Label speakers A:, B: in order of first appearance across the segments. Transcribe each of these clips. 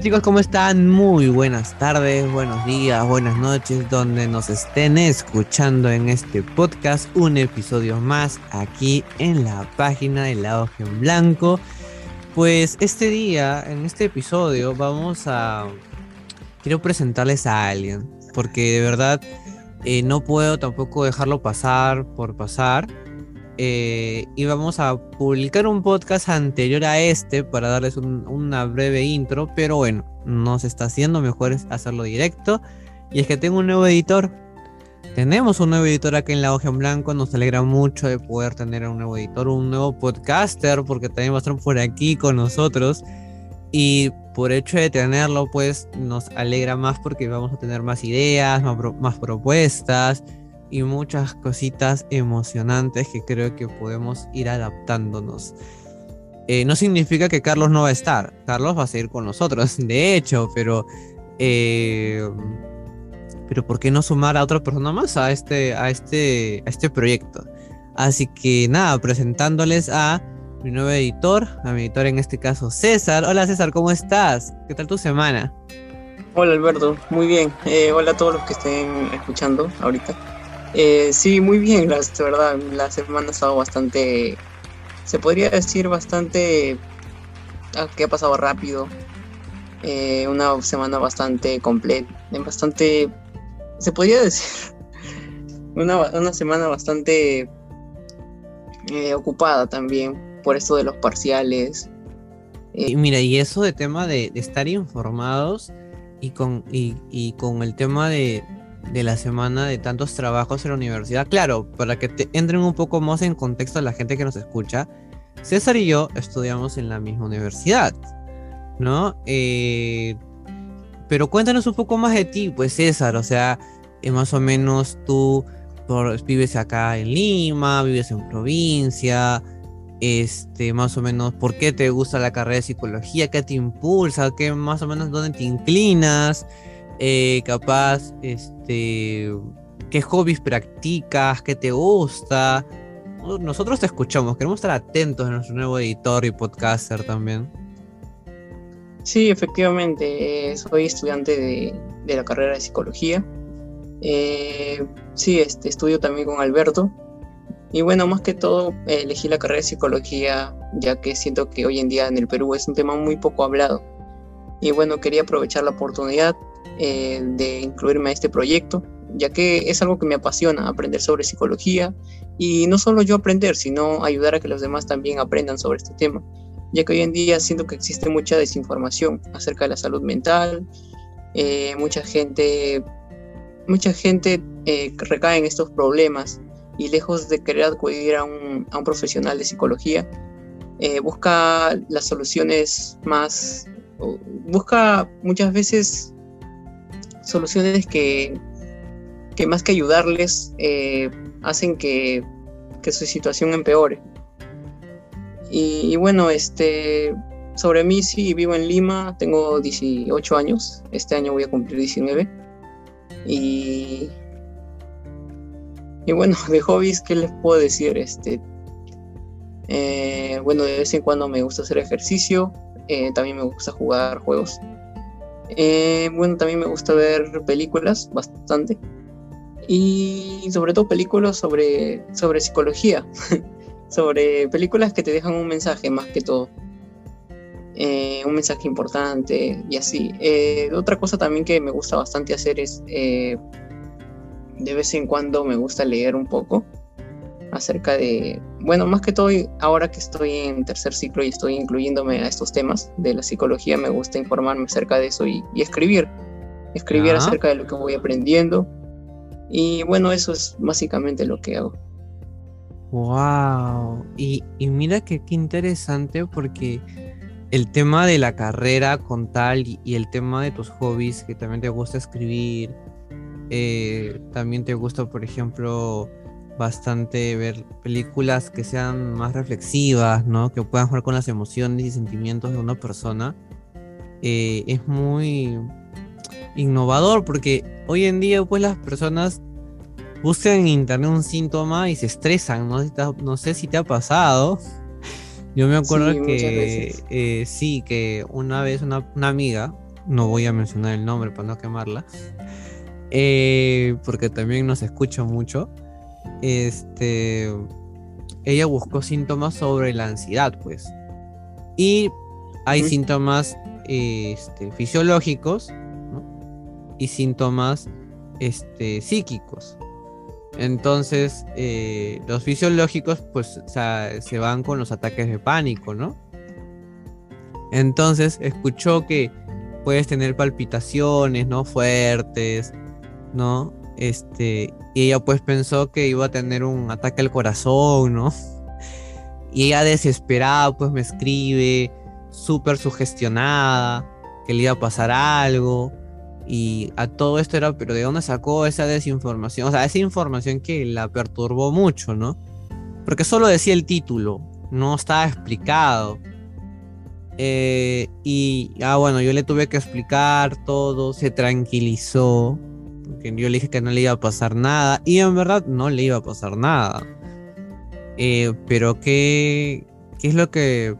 A: Chicos, ¿cómo están? Muy buenas tardes, buenos días, buenas noches, donde nos estén escuchando en este podcast, un episodio más aquí en la página de La Hoja en Blanco. Pues este día, en este episodio, vamos a... Quiero presentarles a alguien, porque de verdad eh, no puedo tampoco dejarlo pasar por pasar eh, íbamos a publicar un podcast anterior a este para darles una breve intro, pero bueno, no se está haciendo, mejor es hacerlo directo. Y es que tengo un nuevo editor. Tenemos un nuevo editor aquí en la hoja en blanco, nos alegra mucho de poder tener un nuevo editor, un nuevo podcaster, porque también va a estar por aquí con nosotros. Y por hecho de tenerlo, pues nos alegra más porque vamos a tener más ideas, más, más propuestas y muchas cositas emocionantes que creo que podemos ir adaptándonos. Eh, no significa que Carlos no va a estar, Carlos va a seguir con nosotros, de hecho, pero... Eh, pero ¿por qué no sumar a otra persona más a este, a este, a este proyecto? Así que nada, presentándoles a mi nuevo editor, a mi editor en este caso César. Hola César, ¿cómo estás? ¿Qué tal tu semana?
B: Hola Alberto, muy bien. Eh, hola a todos los que estén escuchando ahorita. Eh, sí, muy bien, la, verdad. La semana ha estado bastante, se podría decir bastante, ah, que ha pasado rápido. Eh, una semana bastante completa, bastante, se podría decir, una, una semana bastante eh, ocupada también por esto de los parciales.
A: Y mira, y eso de tema de, estar informados y con, y con el tema de, de la semana de tantos trabajos en la universidad. Claro, para que te entren un poco más en contexto a la gente que nos escucha, César y yo estudiamos en la misma universidad, ¿no? Eh, pero cuéntanos un poco más de ti, pues César, o sea, eh, más o menos tú vives acá en Lima, vives en provincia, este, más o menos, ¿por qué te gusta la carrera de psicología? ¿Qué te impulsa? ¿Qué más o menos dónde te inclinas? Eh, capaz, este, qué hobbies practicas, qué te gusta. Nosotros te escuchamos, queremos estar atentos a nuestro nuevo editor y podcaster también.
B: Sí, efectivamente, eh, soy estudiante de, la carrera de psicología. Eh, sí, este, estudio también con Alberto. Y bueno, más que todo, elegí la carrera de psicología ya que siento que hoy en día en el Perú es un tema muy poco hablado. Y bueno, quería aprovechar la oportunidad eh, de incluirme a este proyecto, ya que es algo que me apasiona, aprender sobre psicología y no solo yo aprender, sino ayudar a que los demás también aprendan sobre este tema, ya que hoy en día siento que existe mucha desinformación acerca de la salud mental, eh, mucha gente, mucha gente eh, recae en estos problemas y lejos de querer acudir a un, a un profesional de psicología, busca las soluciones más, busca muchas veces soluciones que, que más que ayudarles eh, hacen que, su situación empeore. Y, bueno, este, sobre mí sí, vivo en Lima, tengo 18 años, este año voy a cumplir 19. Y, y bueno, de hobbies, ¿qué les puedo decir? Este, eh, bueno, de vez en cuando me gusta hacer ejercicio, eh, también me gusta jugar juegos eh, bueno, también me gusta ver películas bastante. Y sobre todo películas sobre, sobre psicología. sobre películas que te dejan un mensaje más que todo. Eh, un mensaje importante y así. Eh, otra cosa también que me gusta bastante hacer es de vez en cuando me gusta leer un poco acerca de, bueno, más que todo ahora que estoy en tercer ciclo y estoy incluyéndome a estos temas de la psicología, me gusta informarme acerca de eso y, escribir, escribir acerca de lo que voy aprendiendo. Y bueno, eso es básicamente lo que hago.
A: Wow, y, mira que qué interesante porque el tema de la carrera con tal y, el tema de tus hobbies, que también te gusta escribir, eh, también te gusta, por ejemplo, bastante ver películas que sean más reflexivas, ¿no? Que puedan jugar con las emociones y sentimientos de una persona. Eh, es muy innovador porque hoy en día pues las personas buscan en internet un síntoma y se estresan, no, no sé si te ha pasado. Yo me acuerdo que eh, sí, que una vez una, amiga no voy a mencionar el nombre para no quemarla, eh, porque también nos escucha mucho, este, ella buscó síntomas sobre la ansiedad, pues. Y hay síntomas este, fisiológicos y síntomas este, psíquicos. Entonces, eh, los fisiológicos, pues, se van con los ataques de pánico, ¿no? Entonces, escuchó que puedes tener palpitaciones, ¿no? Fuertes, ¿no? Este, y ella pues pensó que iba a tener un ataque al corazón, ¿no? Y ella desesperada pues me escribe, súper sugestionada, que le iba a pasar algo. Y a todo esto era, pero ¿de dónde sacó esa desinformación? O sea, esa información que la perturbó mucho, ¿no? Porque solo decía el título, no estaba explicado. Eh, y, ah, bueno, yo le tuve que explicar todo, se tranquilizó, yo le dije que no le iba a pasar nada, y en verdad no le iba a pasar nada. Eh, pero ¿qué, ¿qué es lo que...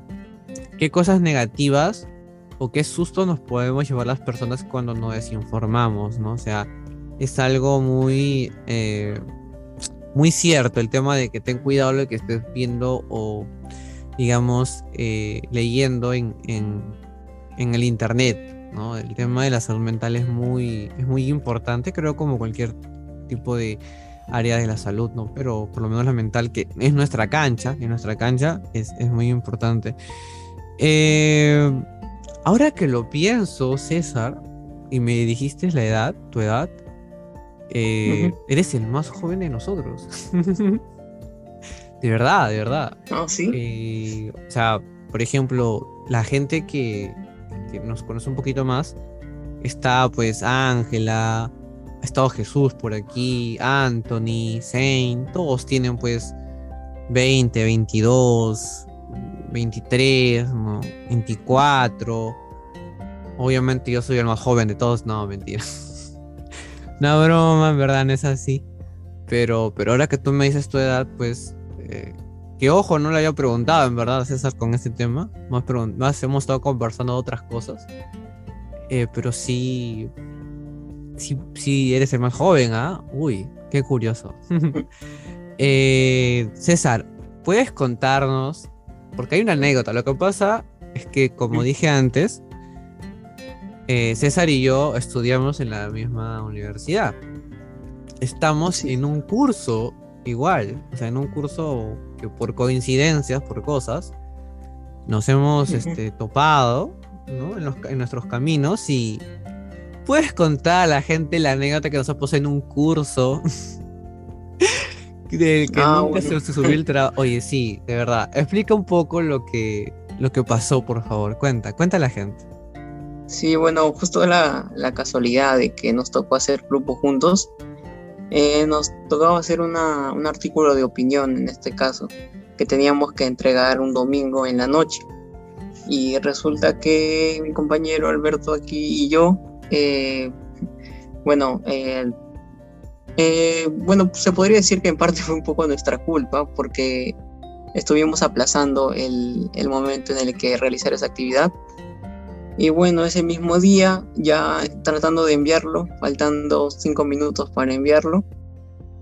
A: qué cosas negativas o qué susto nos podemos llevar las personas cuando nos desinformamos, ¿no? O sea, es algo muy, eh, muy cierto el tema de que ten cuidado lo que estés viendo o, digamos, eh, leyendo en, en, en, el internet, ¿no? El tema de la salud mental es muy, es muy importante, creo, como cualquier tipo de área de la salud, ¿no? Pero por lo menos la mental, que es nuestra cancha, nuestra cancha es, es muy importante. Eh, Ahora que lo pienso, César, y me dijiste la edad, tu edad, eh, eres el más joven de nosotros. de verdad, de verdad.
B: Ah, sí.
A: Eh, o sea, por ejemplo, la gente que, nos conoce un poquito más, está pues Ángela, ha estado Jesús por aquí, Anthony, Saint, todos tienen pues 20, 22, 23, 24. Obviamente yo soy el más joven de todos. No, mentira. no, broma, en verdad no es así. Pero, pero ahora que tú me dices tu edad, pues... Eh, que ojo, no le había preguntado en verdad César con este tema. Más, más hemos estado conversando de otras cosas. Eh, pero sí, sí, sí, eres el más joven, ¿ah? Uy, qué curioso. Eh, César, ¿puedes contarnos porque hay una anécdota. Lo que pasa es que, como dije antes, eh, César y yo estudiamos en la misma universidad. Estamos en un curso igual, o sea, en un curso que por coincidencias, por cosas, nos hemos este, topado en, nuestros caminos y puedes contar a la gente la anécdota que nos ha puesto en un curso del que ah, nunca se, subió el trabajo. Oye, sí, de verdad. Explica un poco lo que, lo que pasó, por favor. Cuenta, cuenta a la gente.
B: Sí, bueno, justo la, la casualidad de que nos tocó hacer grupo juntos. Eh, nos tocaba hacer una, un artículo de opinión en este caso, que teníamos que entregar un domingo en la noche. Y resulta que mi compañero Alberto aquí y yo, eh, bueno, eh, bueno, se podría decir que en parte fue un poco nuestra culpa porque estuvimos aplazando el, momento en el que realizar esa actividad. Y bueno, ese mismo día, ya tratando de enviarlo, faltando cinco minutos para enviarlo,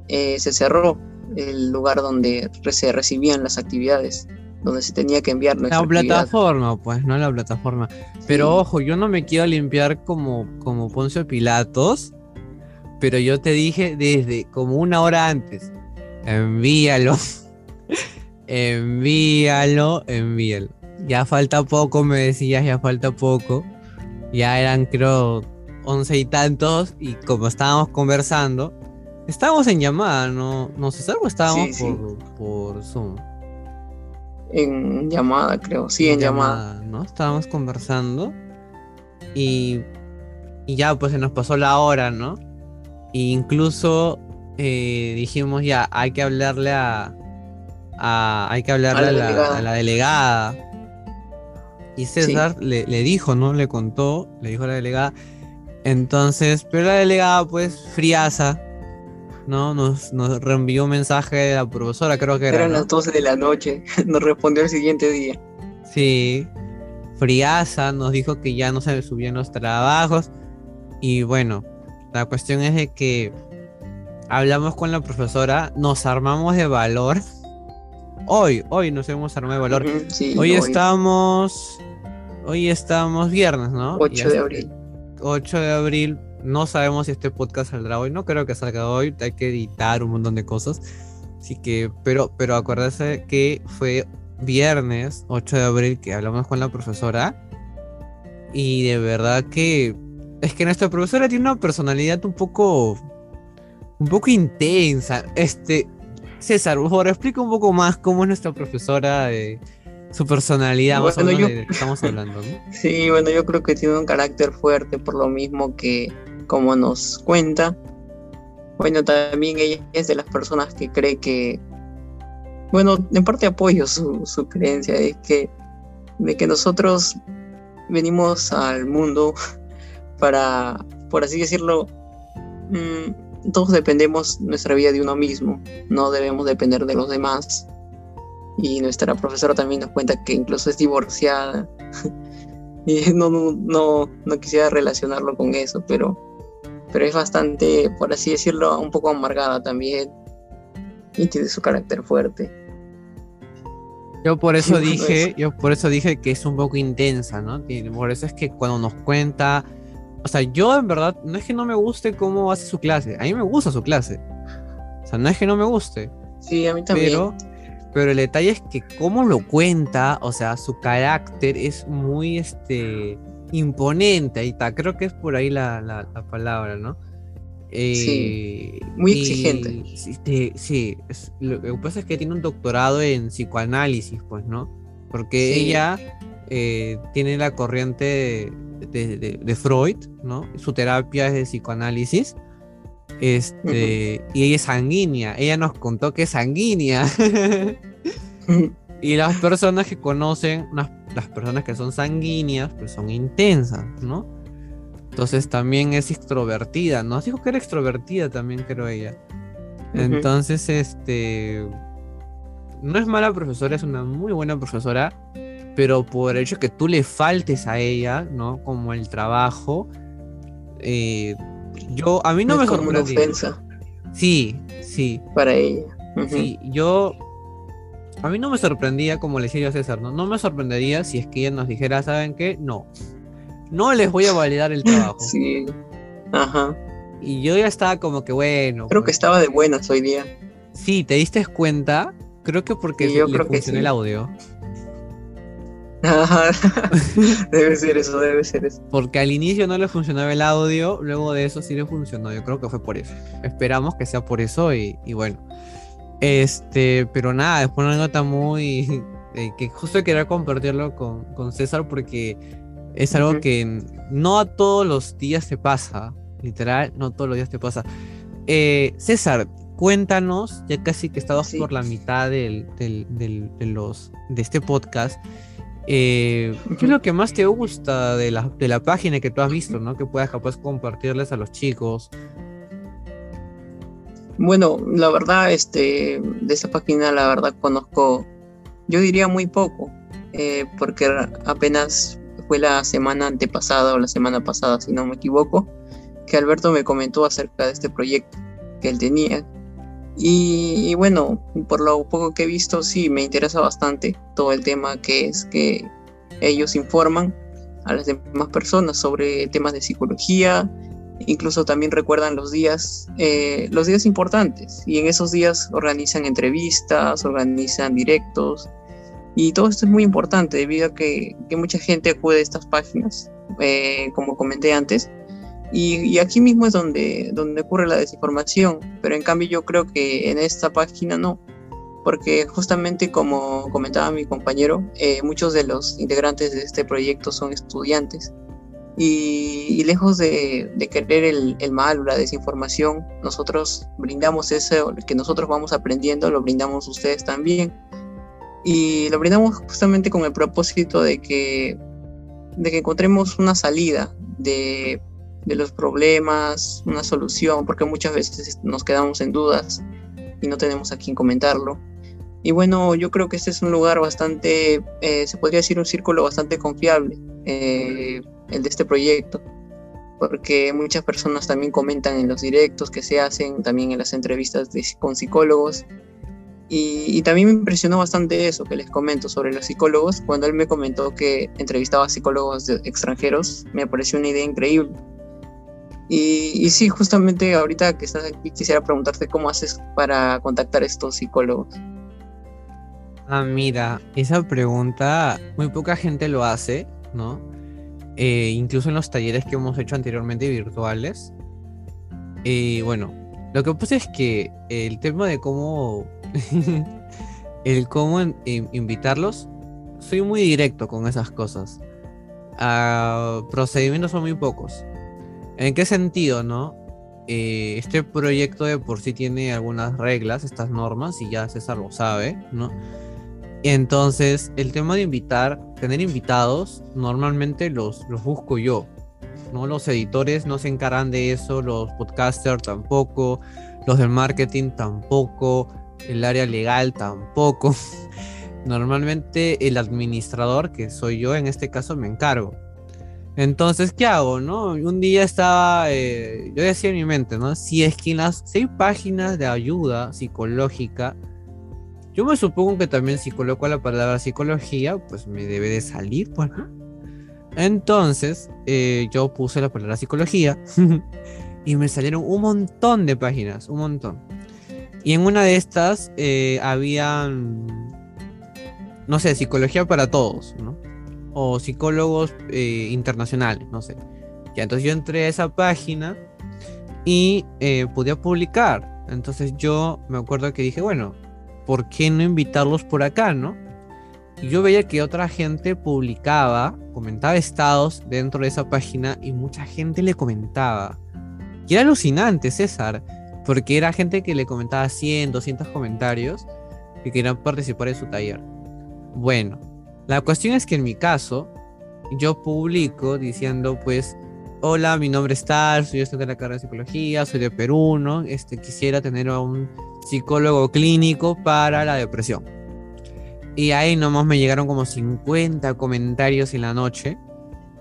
B: eh, se cerró el lugar donde se recibían las actividades, donde se tenía que enviar
A: La plataforma, pues, no la plataforma. Pero ojo, yo no me quiero limpiar como, como Poncio Pilatos, pero yo te dije desde como una hora antes, envíalo, envíalo, envíalo. Ya falta poco, me decías, ya falta poco. Ya eran creo once y tantos y como estábamos conversando, estábamos en llamada, ¿no? No sé, algo estábamos por, Zoom.
B: En llamada, creo, sí, en, llamada,
A: ¿no? Estábamos conversando y, y ya pues se nos pasó la hora, ¿no? incluso eh, dijimos ya, hay que hablarle a, hay que hablarle a la, delegada. Y César le, dijo, ¿no? Le contó, le dijo a la delegada. Entonces, pero la delegada, pues, friaza, ¿no? Nos, nos reenvió un mensaje de la profesora, creo que era.
B: Eran las 12 de la noche, nos respondió el siguiente día.
A: Sí. friaza, nos dijo que ya no se subían los trabajos. Y bueno, la cuestión es de que hablamos con la profesora, nos armamos de valor. Hoy, hoy nos hemos armado de valor. hoy, estamos. Hoy estamos viernes, ¿no?
B: 8 de abril.
A: 8 de abril. No sabemos si este podcast saldrá hoy. No creo que salga hoy. Hay que editar un montón de cosas. Así que, pero, pero acuérdese que fue viernes 8 de abril que hablamos con la profesora. Y de verdad que es que nuestra profesora tiene una personalidad un poco un poco intensa. Este César, por favor, explica un poco más cómo es nuestra profesora, de su personalidad, más o menos de que estamos hablando.
B: Sí, bueno, yo creo que tiene un carácter fuerte por lo mismo que como nos cuenta. Bueno, también ella es de las personas que cree que bueno, en parte apoyo su, su creencia de que, de que nosotros venimos al mundo para, por así decirlo, mm, todos dependemos nuestra vida de uno mismo, no debemos depender de los demás. Y nuestra profesora también nos cuenta que incluso es divorciada. y no, no, no, no, quisiera relacionarlo con eso, pero, pero es bastante, por así decirlo, un poco amargada también y tiene su carácter fuerte.
A: Yo por eso dije, yo por eso dije que es un poco intensa, ¿no? Por eso es que cuando nos cuenta, o sea, yo en verdad no es que no me guste cómo hace su clase, a mí me gusta su clase. O sea, no es que no me guste.
B: Sí, a mí también.
A: Pero, pero el detalle es que cómo lo cuenta, o sea, su carácter es muy este imponente, ahí está, creo que es por ahí la, la palabra, ¿no?
B: sí, eh, muy exigente.
A: sí, lo que pasa es que tiene un doctorado en psicoanálisis, pues, ¿no? Porque ella eh, tiene la corriente de, Freud, ¿no? Su terapia es de psicoanálisis. Este, y ella es sanguínea. Ella nos contó que es sanguínea. y las personas que conocen, las personas que son sanguíneas, pues son intensas, ¿no? Entonces también es extrovertida, ¿no? Dijo que era extrovertida también, creo ella. Entonces, este. No es mala profesora, es una muy buena profesora, pero por el hecho que tú le faltes a ella, ¿no? Como el trabajo, eh, yo, a mí no, me sorprendía. Sí, sí.
B: Para ella.
A: Sí, yo. A mí no me sorprendía, como le decía yo a César, ¿no? No me sorprendería si es que ella nos dijera, ¿saben qué? No no les voy a validar el trabajo.
B: Sí. Ajá.
A: Y yo ya estaba como que bueno.
B: Creo que pues. estaba de buenas hoy día.
A: Sí, ¿te diste cuenta? Creo que porque yo le funcionó el audio.
B: Ajá. debe ser eso, debe ser eso.
A: Porque al inicio no le funcionaba el audio, luego de eso sí le funcionó. Yo creo que fue por eso. Esperamos que sea por eso y, bueno. Este, pero nada, después una nota muy. Eh, que justo quería compartirlo con, con César porque es algo que no a todos los días te pasa, literal, no todos los días te pasa. Eh, César, cuéntanos, ya casi que estamos por la mitad del, de, los, de este podcast. Eh, ¿Qué es lo que más te gusta de la, de la página que tú has visto, ¿no? Que puedas capaz compartirles a los chicos.
B: Bueno, la verdad, este, de esa página, la verdad conozco, yo diría muy poco, eh, porque apenas fue la semana antepasada o la semana pasada, si no me equivoco, que Alberto me comentó acerca de este proyecto que él tenía. Y, bueno, por lo poco que he visto, sí, me interesa bastante todo el tema que es que ellos informan a las demás personas sobre temas de psicología, incluso también recuerdan los días, eh, los días importantes y en esos días organizan entrevistas, organizan directos, y todo esto es muy importante debido a que, mucha gente acude a estas páginas, eh, como comenté antes. Y, aquí mismo es donde, donde ocurre la desinformación. Pero en cambio yo creo que en esta página no. Porque justamente como comentaba mi compañero, eh, muchos de los integrantes de este proyecto son estudiantes. Y, lejos de, querer el, el, mal o la desinformación, nosotros brindamos eso que nosotros vamos aprendiendo, lo brindamos ustedes también y lo brindamos justamente con el propósito de que, de que encontremos una salida de, de los problemas, una solución, porque muchas veces nos quedamos en dudas y no tenemos a quién comentarlo. Y bueno, yo creo que este es un lugar bastante, eh, se podría decir un círculo bastante confiable, eh, el de este proyecto, porque muchas personas también comentan en los directos que se hacen, también en las entrevistas con psicólogos. Y, también me impresionó bastante eso que les comento sobre los psicólogos. Cuando él me comentó que entrevistaba psicólogos extranjeros, me pareció una idea increíble. Y, sí, justamente ahorita que estás aquí quisiera preguntarte cómo haces para contactar a estos psicólogos.
A: Ah, mira, esa pregunta muy poca gente lo hace, ¿no? Eh, incluso en los talleres que hemos hecho anteriormente virtuales. Y bueno, lo que pasa es que el tema de cómo, el cómo invitarlos, soy muy directo con esas cosas. Ah, procedimientos son muy pocos. ¿En qué sentido, no? Eh, este proyecto de por sí tiene algunas reglas, estas normas, y ya César lo sabe, ¿no? Entonces, el tema de invitar, tener invitados, normalmente los, los busco yo. ¿no? Los editores no se encargan de eso, los podcasters tampoco, los del marketing tampoco, el área legal tampoco. Normalmente el administrador, que soy yo en este caso, me encargo. Entonces, ¿qué hago? No? Un día estaba, eh, yo decía en mi mente, ¿no? Si es que las, si hay páginas de ayuda psicológica, yo me supongo que también si coloco la palabra psicología, pues me debe de salir, pues, Entonces, eh, yo puse la palabra psicología y me salieron un montón de páginas, un montón. Y en una de estas eh, habían, no sé, psicología para todos, ¿no? O psicólogos eh, internacionales, no sé. Ya, entonces yo entré a esa página y podía publicar. Entonces yo me acuerdo que dije, bueno, ¿por qué no invitarlos por acá, no? Y yo veía que otra gente publicaba, comentaba estados dentro de esa página y mucha gente le comentaba. Y era alucinante, César, porque era gente que le comentaba 100, 200 comentarios y querían participar en su taller. Bueno, la cuestión es que en mi caso, yo publico diciendo pues, hola, mi nombre es Tal, soy estudiante de la carrera de psicología, soy de Perú, ¿no? Este, quisiera tener a un psicólogo clínico para la depresión. Y ahí nomás me llegaron como 50 comentarios en la noche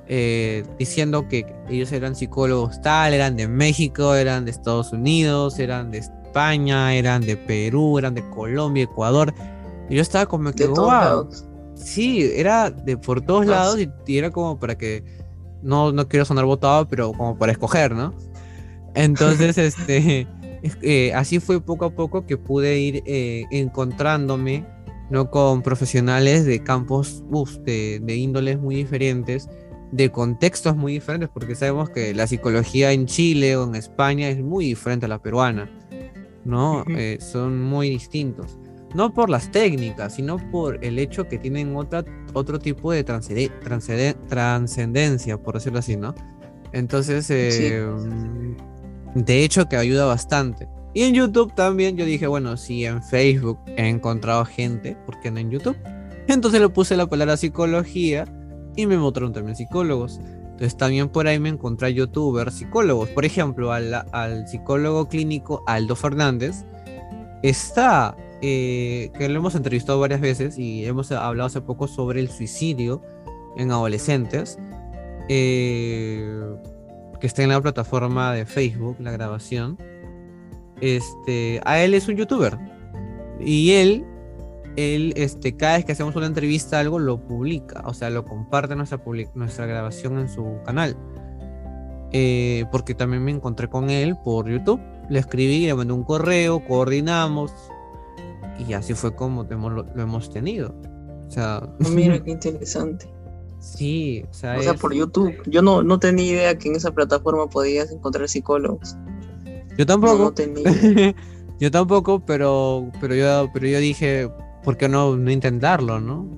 A: eh, diciendo que ellos eran psicólogos tal, eran de México, eran de Estados Unidos, eran de España, eran de Perú, eran de Colombia, Ecuador. Y yo estaba como que, wow. Sí, era de por todos lados y, era como para que, no, no quiero sonar votado, pero como para escoger, ¿no? Entonces, este, eh, así fue poco a poco que pude ir eh, encontrándome ¿no? con profesionales de campos de, índoles muy diferentes, de contextos muy diferentes, porque sabemos que la psicología en Chile o en España es muy diferente a la peruana, ¿no? Eh, son muy distintos. No por las técnicas, sino por el hecho que tienen otra, otro tipo de trascendencia, por decirlo así, ¿no? Entonces, de hecho, que ayuda bastante. Y en YouTube también yo dije, bueno, si en Facebook he encontrado gente, ¿por qué no en YouTube? Entonces le puse la palabra psicología y me mostraron también psicólogos. Entonces también por ahí me encontré youtubers psicólogos. Por ejemplo, al, psicólogo clínico Aldo Fernández está, eh, que lo hemos entrevistado varias veces y hemos hablado hace poco sobre el suicidio en adolescentes. Eh, que está en la plataforma de Facebook, la grabación, este, a él es un youtuber. Y él, él, este, cada vez que hacemos una entrevista, algo lo publica, o sea, lo comparte nuestra, nuestra grabación en su canal. Eh, porque también me encontré con él por YouTube, le escribí, le mandé un correo, coordinamos, y así fue como lo, hemos tenido. O sea, ah,
B: mira qué interesante.
A: Sí, o sea,
B: o sea por YouTube. Yo no, no tenía idea que en esa plataforma podías encontrar psicólogos.
A: Yo tampoco. yo tampoco, pero, pero, yo, pero yo dije, ¿por qué no, no intentarlo, no?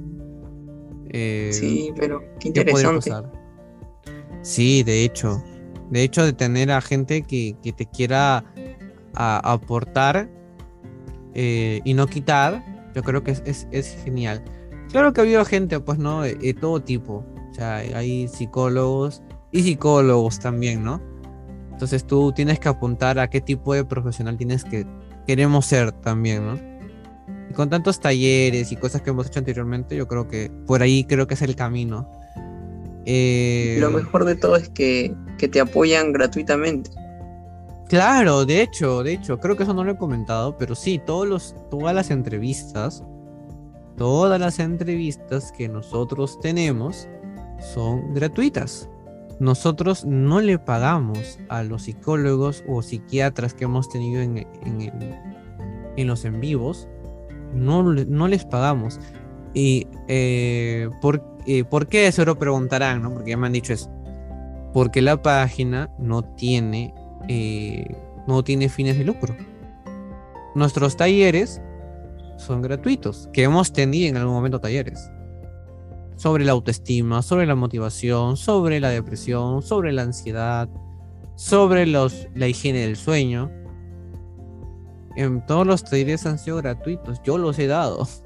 B: Eh, sí, pero qué interesante.
A: Sí, de hecho. De hecho, de tener a gente que, que te quiera aportar eh, y no quitar, yo creo que es, es, es genial. Claro que ha habido gente, pues, ¿no? De, todo tipo. O sea, hay psicólogos y psicólogos también, ¿no? Entonces tú tienes que apuntar a qué tipo de profesional tienes que queremos ser también, ¿no? Y con tantos talleres y cosas que hemos hecho anteriormente, yo creo que por ahí creo que es el camino.
B: Eh, Lo mejor de todo es que, que te apoyan gratuitamente.
A: Claro, de hecho, de hecho, creo que eso no lo he comentado, pero sí, todos los, todas las entrevistas, todas las entrevistas que nosotros tenemos son gratuitas. Nosotros no le pagamos a los psicólogos o psiquiatras que hemos tenido en, en, los en vivos, no, no les pagamos. Y eh, ¿por, ¿por, qué? Se lo preguntarán, ¿no? Porque ya me han dicho eso. Porque la página no tiene eh, no tiene fines de lucro. Nuestros talleres son gratuitos, que hemos tenido en algún momento talleres sobre la autoestima, sobre la motivación, sobre la depresión, sobre la ansiedad, sobre los, la higiene del sueño. En todos los talleres han sido gratuitos, yo los he dado.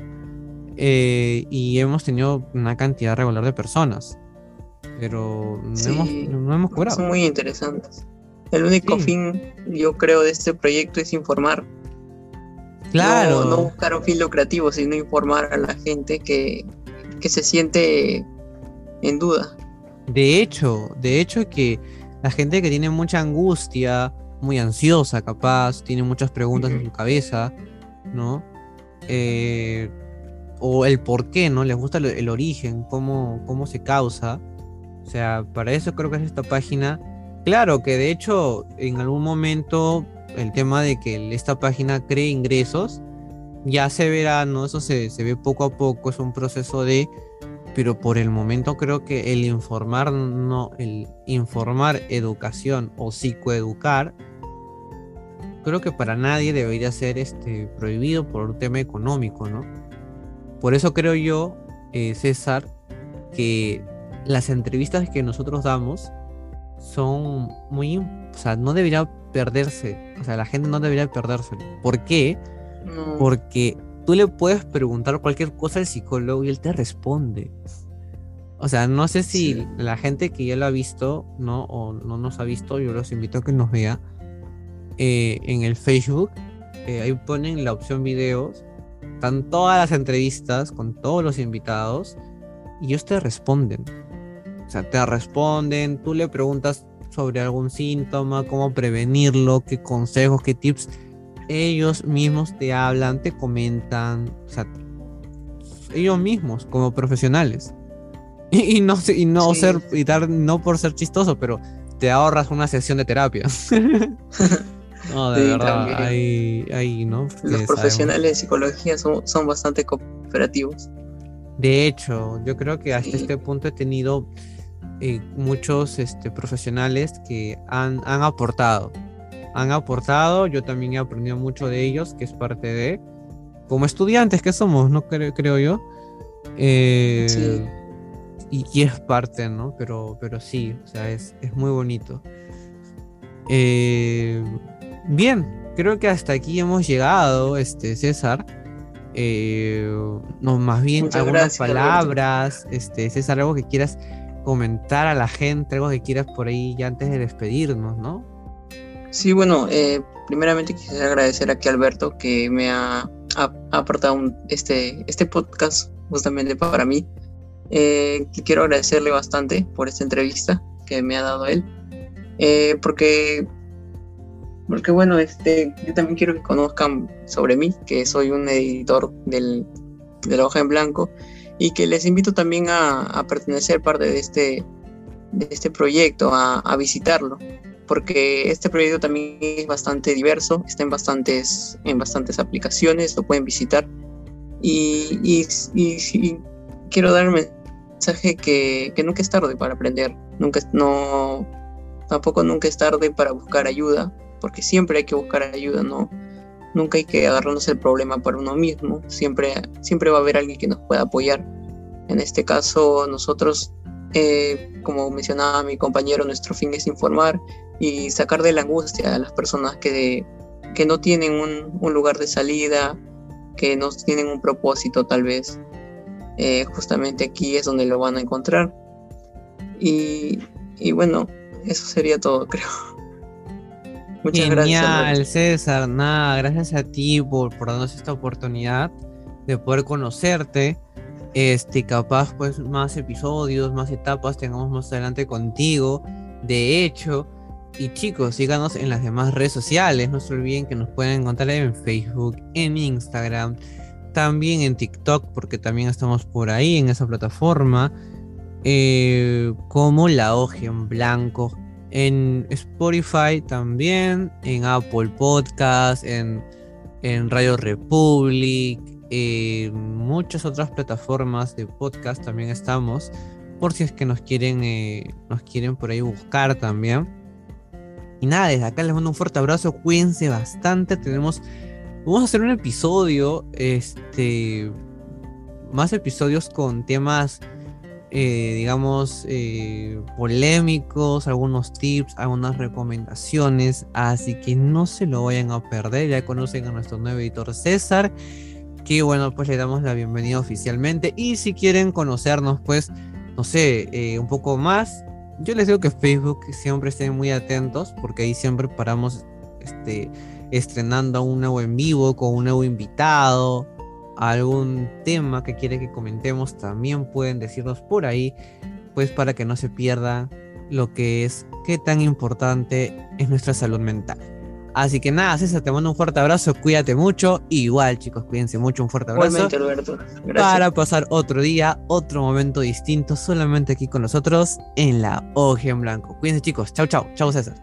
A: Eh, y hemos tenido una cantidad regular de personas, pero no, hemos, no hemos cobrado.
B: Son muy interesantes. El único fin, yo creo, de este proyecto es informar.
A: Claro.
B: No, buscar un fin lucrativo, sino informar a la gente que, se siente en duda.
A: De hecho, de hecho que la gente que tiene mucha angustia, muy ansiosa capaz, tiene muchas preguntas en su cabeza, ¿no? Eh, o el por qué, ¿no? Les gusta el, origen, cómo, cómo se causa. O sea, para eso creo que es esta página Claro, que de hecho en algún momento el tema de que esta página cree ingresos ya se verá, ¿no? Eso se, ve poco a poco, es un proceso de, pero por el momento creo que el informar, no, el informar educación o psicoeducar, creo que para nadie debería ser este, prohibido por un tema económico, ¿no? Por eso creo yo, eh, César, que las entrevistas que nosotros damos, son muy, o sea, no debería perderse, o sea, la gente no debería perderse. ¿Por qué? Porque tú le puedes preguntar cualquier cosa al psicólogo y él te responde. O sea, no sé si la gente que ya lo ha visto, ¿no? O no nos ha visto, yo los invito a que nos vea eh, en el Facebook. Eh, ahí ponen la opción videos. Están todas las entrevistas con todos los invitados y ellos te responden. O sea, te responden, tú le preguntas sobre algún síntoma, cómo prevenirlo, qué consejos, qué tips. Ellos mismos te hablan, te comentan, o sea, ellos mismos como profesionales. Y, no, y no ser, y dar, no por ser chistoso, pero te ahorras una sesión de terapia. no, de verdad, hay, ¿no?
B: Los profesionales de psicología son, son bastante cooperativos.
A: De hecho, yo creo que hasta este punto he tenido eh, muchos este, profesionales que han, han, aportado. Han aportado, yo también he aprendido mucho de ellos, que es parte de, como estudiantes que somos, ¿no? Creo, creo yo. Eh, y, es parte, ¿no? Pero, pero sí, o sea, es, es muy bonito. Eh, bien, creo que hasta aquí hemos llegado, este, César. no, más bien algunas palabras, este, César, algo que quieras comentar a la gente, algo que quieras por ahí ya antes de despedirnos, ¿no?
B: Sí, bueno, eh, primeramente quisiera agradecer aquí a Alberto que me ha, aportado este, este podcast justamente para mí. Eh, quiero agradecerle bastante por esta entrevista que me ha dado él, eh, porque, porque bueno, este, yo también quiero que conozcan sobre mí, que soy un editor del, de la hoja en blanco y que les invito también a, pertenecer parte de este, de este proyecto, a, visitarlo, porque este proyecto también es bastante diverso, está en bastantes, en bastantes aplicaciones, lo pueden visitar. Y, y, quiero dar un mensaje que, que, nunca es tarde para aprender, nunca, no, tampoco nunca es tarde para buscar ayuda, porque siempre hay que buscar ayuda, ¿no? Nunca hay que agarrarnos el problema para uno mismo, siempre, siempre va a haber alguien que nos pueda apoyar. En este caso, nosotros, eh, como mencionaba mi compañero, nuestro fin es informar y sacar de la angustia a las personas que, que no tienen un, lugar de salida, que no tienen un propósito tal vez. Eh, justamente aquí es donde lo van a encontrar. Y bueno, eso sería todo, creo.
A: Muchas Genial, gracias. César. Nada, gracias a ti por, por darnos esta oportunidad. de poder conocerte. Este, capaz, pues, más episodios, más etapas tengamos más adelante contigo. De hecho, y chicos, síganos en las demás redes sociales. No se olviden que nos pueden encontrar en Facebook, en Instagram, también en TikTok, porque también estamos por ahí en esa plataforma. Eh, como La Hoja en Blanco. En Spotify también, en Apple Podcast, en, en Radio Republic, en muchas otras plataformas de podcast también estamos. Por si es que nos quieren, eh, nos quieren por ahí buscar también. Y nada, desde acá les mando un fuerte abrazo, cuídense bastante. Tenemos, vamos a hacer un episodio, este, más episodios con temas, eh, digamos, eh, polémicos, algunos tips, algunas recomendaciones. Así que no se lo vayan a perder. Ya conocen a nuestro nuevo editor César. Que bueno, pues le damos la bienvenida oficialmente. Y si quieren conocernos, pues, no sé, eh, un poco más, yo les digo que Facebook siempre estén muy atentos porque ahí siempre paramos este, estrenando un nuevo en vivo con un nuevo invitado, algún tema que quiere que comentemos, también pueden decirnos por ahí, pues para que no se pierda lo que es qué tan importante es nuestra salud mental. Así que nada, César, te mando un fuerte abrazo, cuídate mucho. Igual, chicos, cuídense mucho, un fuerte abrazo.
B: Igualmente, Alberto.
A: Gracias. Para pasar otro día, otro momento distinto, solamente aquí con nosotros en la Hoja en Blanco. Cuídense, chicos. Chau, chau. Chau, César.